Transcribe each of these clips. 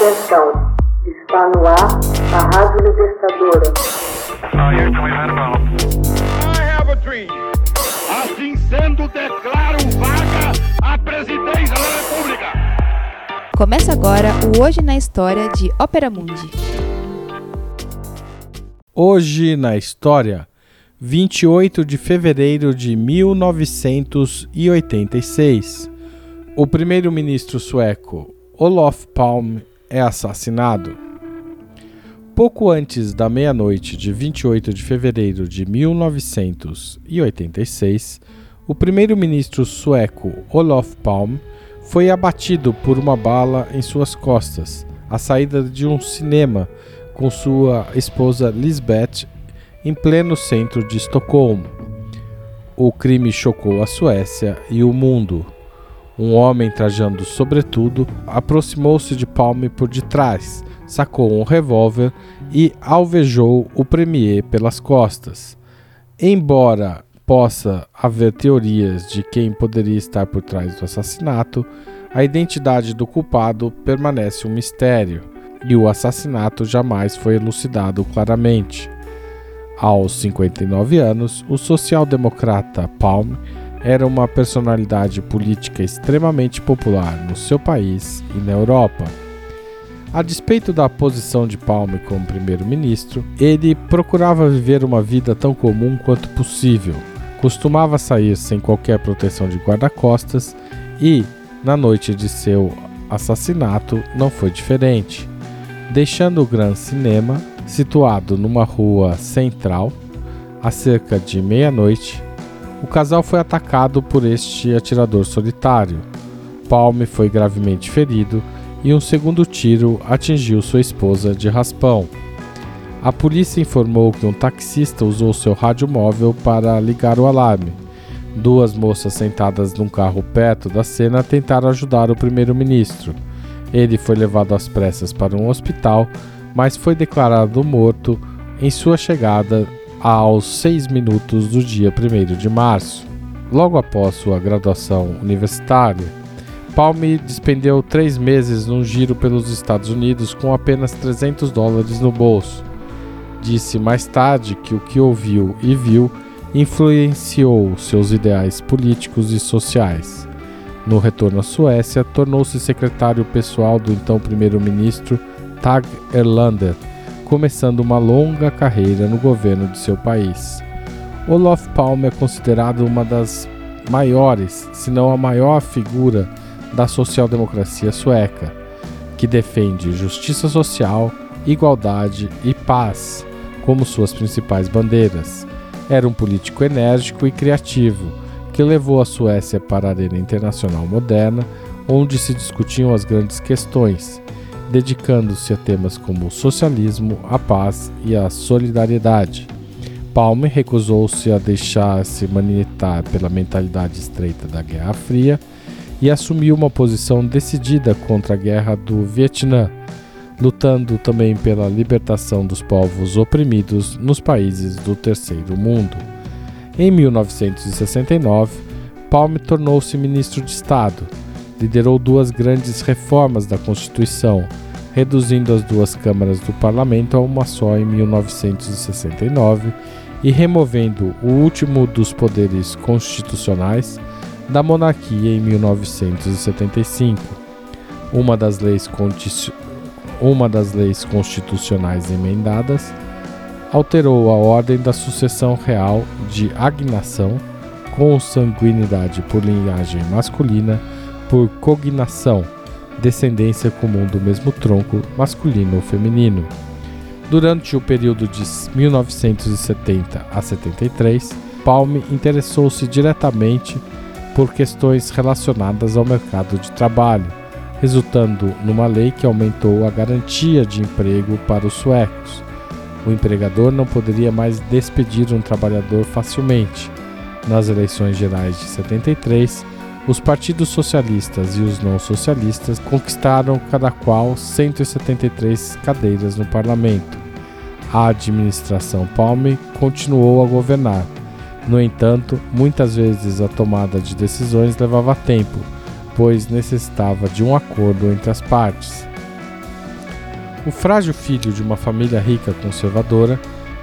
Atenção, está no ar a Rádio Libertadora. Assim sendo, declaro vaga a presidência da República. Começa agora o Hoje na História de Ópera Mundi. Hoje na História, 28 de fevereiro de 1986. O primeiro-ministro sueco Olof Palme é assassinado. Pouco antes da meia-noite de 28 de fevereiro de 1986, o primeiro-ministro sueco Olof Palme foi abatido por uma bala em suas costas, à saída de um cinema com sua esposa Lisbeth em pleno centro de Estocolmo. O crime chocou a Suécia e o mundo. Um homem trajando sobretudo aproximou-se de Palme por detrás, sacou um revólver e alvejou o premier pelas costas. Embora possa haver teorias de quem poderia estar por trás do assassinato, a identidade do culpado permanece um mistério e o assassinato jamais foi elucidado claramente. Aos 59 anos, o social-democrata Palme era uma personalidade política extremamente popular no seu país e na Europa. A despeito da posição de Palme como primeiro-ministro, ele procurava viver uma vida tão comum quanto possível. Costumava sair sem qualquer proteção de guarda-costas e, na noite de seu assassinato, não foi diferente. Deixando o Gran Cinema, situado numa rua central, a cerca de meia-noite, o casal foi atacado por este atirador solitário. Palme foi gravemente ferido e um segundo tiro atingiu sua esposa de raspão. A polícia informou que um taxista usou seu rádio móvel para ligar o alarme. Duas moças sentadas num carro perto da cena tentaram ajudar o primeiro-ministro. Ele foi levado às pressas para um hospital, mas foi declarado morto em sua chegada aos seis minutos do dia 1 de março. Logo após sua graduação universitária, Palme despendeu três meses num giro pelos Estados Unidos com apenas 300 dólares no bolso. Disse mais tarde que o que ouviu e viu influenciou seus ideais políticos e sociais. No retorno à Suécia, tornou-se secretário pessoal do então primeiro-ministro Tag Erlander começando uma longa carreira no governo de seu país. Olof Palme é considerado uma das maiores, se não a maior figura da social-democracia sueca, que defende justiça social, igualdade e paz como suas principais bandeiras. Era um político enérgico e criativo, que levou a Suécia para a arena internacional moderna, onde se discutiam as grandes questões, dedicando-se a temas como o socialismo, a paz e a solidariedade. Palme recusou-se a deixar-se manipular pela mentalidade estreita da Guerra Fria e assumiu uma posição decidida contra a Guerra do Vietnã, lutando também pela libertação dos povos oprimidos nos países do Terceiro Mundo. Em 1969, Palme tornou-se ministro de Estado liderou duas grandes reformas da Constituição, reduzindo as duas câmaras do parlamento a uma só em 1969 e removendo o último dos poderes constitucionais da monarquia em 1975. Uma das leis, uma das leis constitucionais emendadas alterou a ordem da sucessão real de agnação, consanguinidade por linhagem masculina por cognação, descendência comum do mesmo tronco, masculino ou feminino. Durante o período de 1970 a 73, Palme interessou-se diretamente por questões relacionadas ao mercado de trabalho, resultando numa lei que aumentou a garantia de emprego para os suecos. O empregador não poderia mais despedir um trabalhador facilmente. Nas eleições gerais de 73, os partidos socialistas e os não socialistas conquistaram cada qual 173 cadeiras no parlamento. A administração Palme continuou a governar. No entanto, muitas vezes a tomada de decisões levava tempo, pois necessitava de um acordo entre as partes. O frágil filho de uma família rica conservadora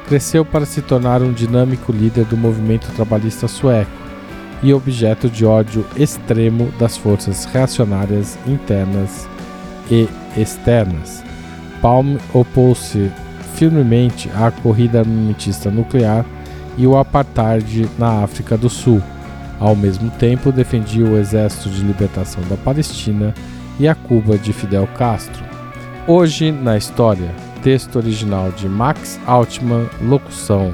cresceu para se tornar um dinâmico líder do movimento trabalhista sueco e objeto de ódio extremo das forças reacionárias internas e externas. Palm opôs-se firmemente à corrida armamentista nuclear e o apartheid na África do Sul. Ao mesmo tempo, defendia o Exército de Libertação da Palestina e a Cuba de Fidel Castro. Hoje na História, texto original de Max Altman, locução